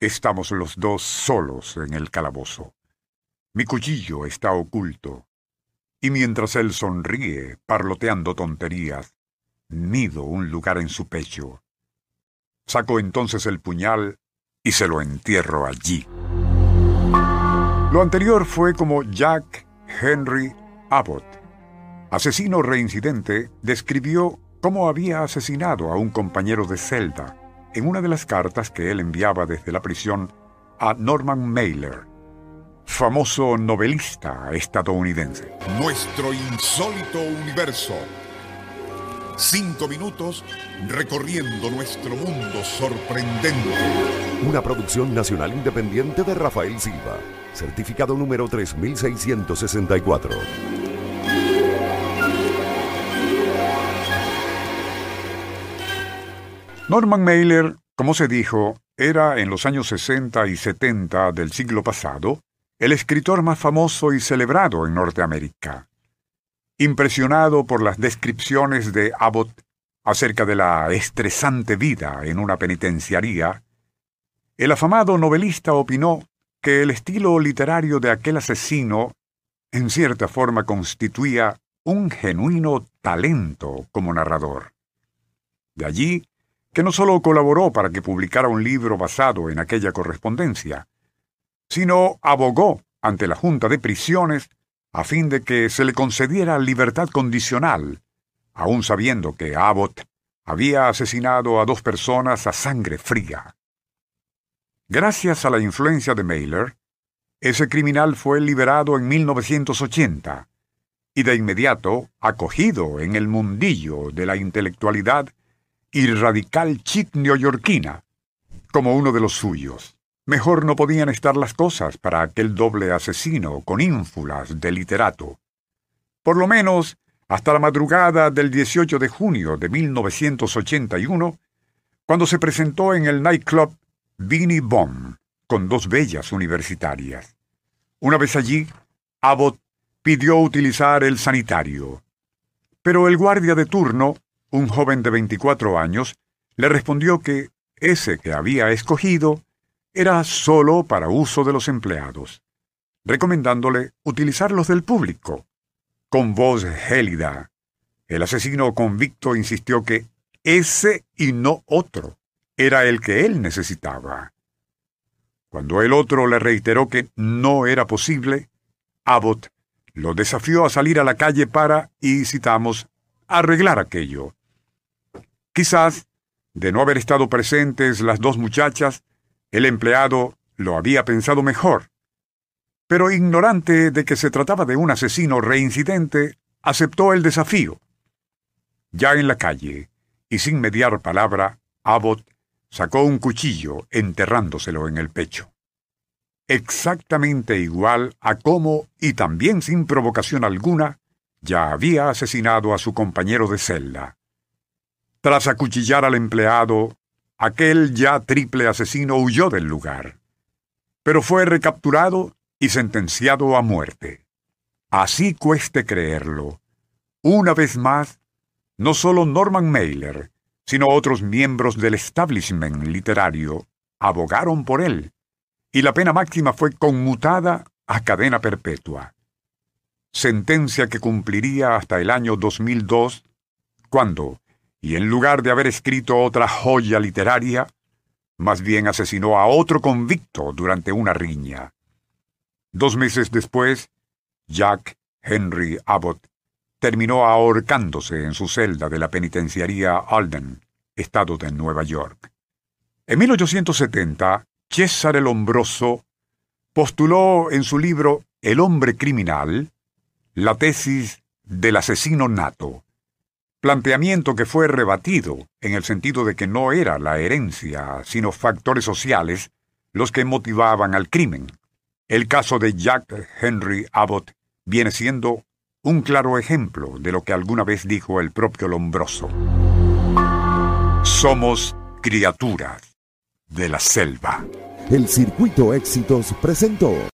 Estamos los dos solos en el calabozo. Mi cuchillo está oculto. Y mientras él sonríe, parloteando tonterías, nido un lugar en su pecho. Saco entonces el puñal y se lo entierro allí. Lo anterior fue como Jack Henry Abbott, asesino reincidente, describió cómo había asesinado a un compañero de celda en una de las cartas que él enviaba desde la prisión a Norman Mailer, famoso novelista estadounidense. Nuestro insólito universo. Cinco minutos recorriendo nuestro mundo sorprendente. Una producción nacional independiente de Rafael Silva. Certificado número 3664. Norman Mailer, como se dijo, era en los años 60 y 70 del siglo pasado el escritor más famoso y celebrado en Norteamérica. Impresionado por las descripciones de Abbott acerca de la estresante vida en una penitenciaría, el afamado novelista opinó que el estilo literario de aquel asesino en cierta forma constituía un genuino talento como narrador. De allí que no solo colaboró para que publicara un libro basado en aquella correspondencia, sino abogó ante la Junta de Prisiones a fin de que se le concediera libertad condicional, aun sabiendo que Abbott había asesinado a dos personas a sangre fría. Gracias a la influencia de Mailer, ese criminal fue liberado en 1980 y de inmediato acogido en el mundillo de la intelectualidad y radical chic neoyorquina, como uno de los suyos. Mejor no podían estar las cosas para aquel doble asesino con ínfulas de literato. Por lo menos hasta la madrugada del 18 de junio de 1981, cuando se presentó en el nightclub Vinnie Bomb con dos bellas universitarias. Una vez allí, Abbott pidió utilizar el sanitario, pero el guardia de turno un joven de 24 años le respondió que ese que había escogido era solo para uso de los empleados, recomendándole utilizar los del público. Con voz gélida, el asesino convicto insistió que ese y no otro era el que él necesitaba. Cuando el otro le reiteró que no era posible, Abbott lo desafió a salir a la calle para, y citamos, arreglar aquello. Quizás, de no haber estado presentes las dos muchachas, el empleado lo había pensado mejor. Pero ignorante de que se trataba de un asesino reincidente, aceptó el desafío. Ya en la calle, y sin mediar palabra, Abbott sacó un cuchillo enterrándoselo en el pecho. Exactamente igual a cómo, y también sin provocación alguna, ya había asesinado a su compañero de celda. Tras acuchillar al empleado, aquel ya triple asesino huyó del lugar, pero fue recapturado y sentenciado a muerte. Así cueste creerlo, una vez más, no solo Norman Mailer, sino otros miembros del establishment literario abogaron por él, y la pena máxima fue conmutada a cadena perpetua. Sentencia que cumpliría hasta el año 2002, cuando, y en lugar de haber escrito otra joya literaria, más bien asesinó a otro convicto durante una riña. Dos meses después, Jack Henry Abbott terminó ahorcándose en su celda de la penitenciaría Alden, estado de Nueva York. En 1870, César el Hombroso postuló en su libro El hombre criminal la tesis del asesino nato planteamiento que fue rebatido en el sentido de que no era la herencia, sino factores sociales los que motivaban al crimen. El caso de Jack Henry Abbott viene siendo un claro ejemplo de lo que alguna vez dijo el propio Lombroso. Somos criaturas de la selva. El Circuito Éxitos presentó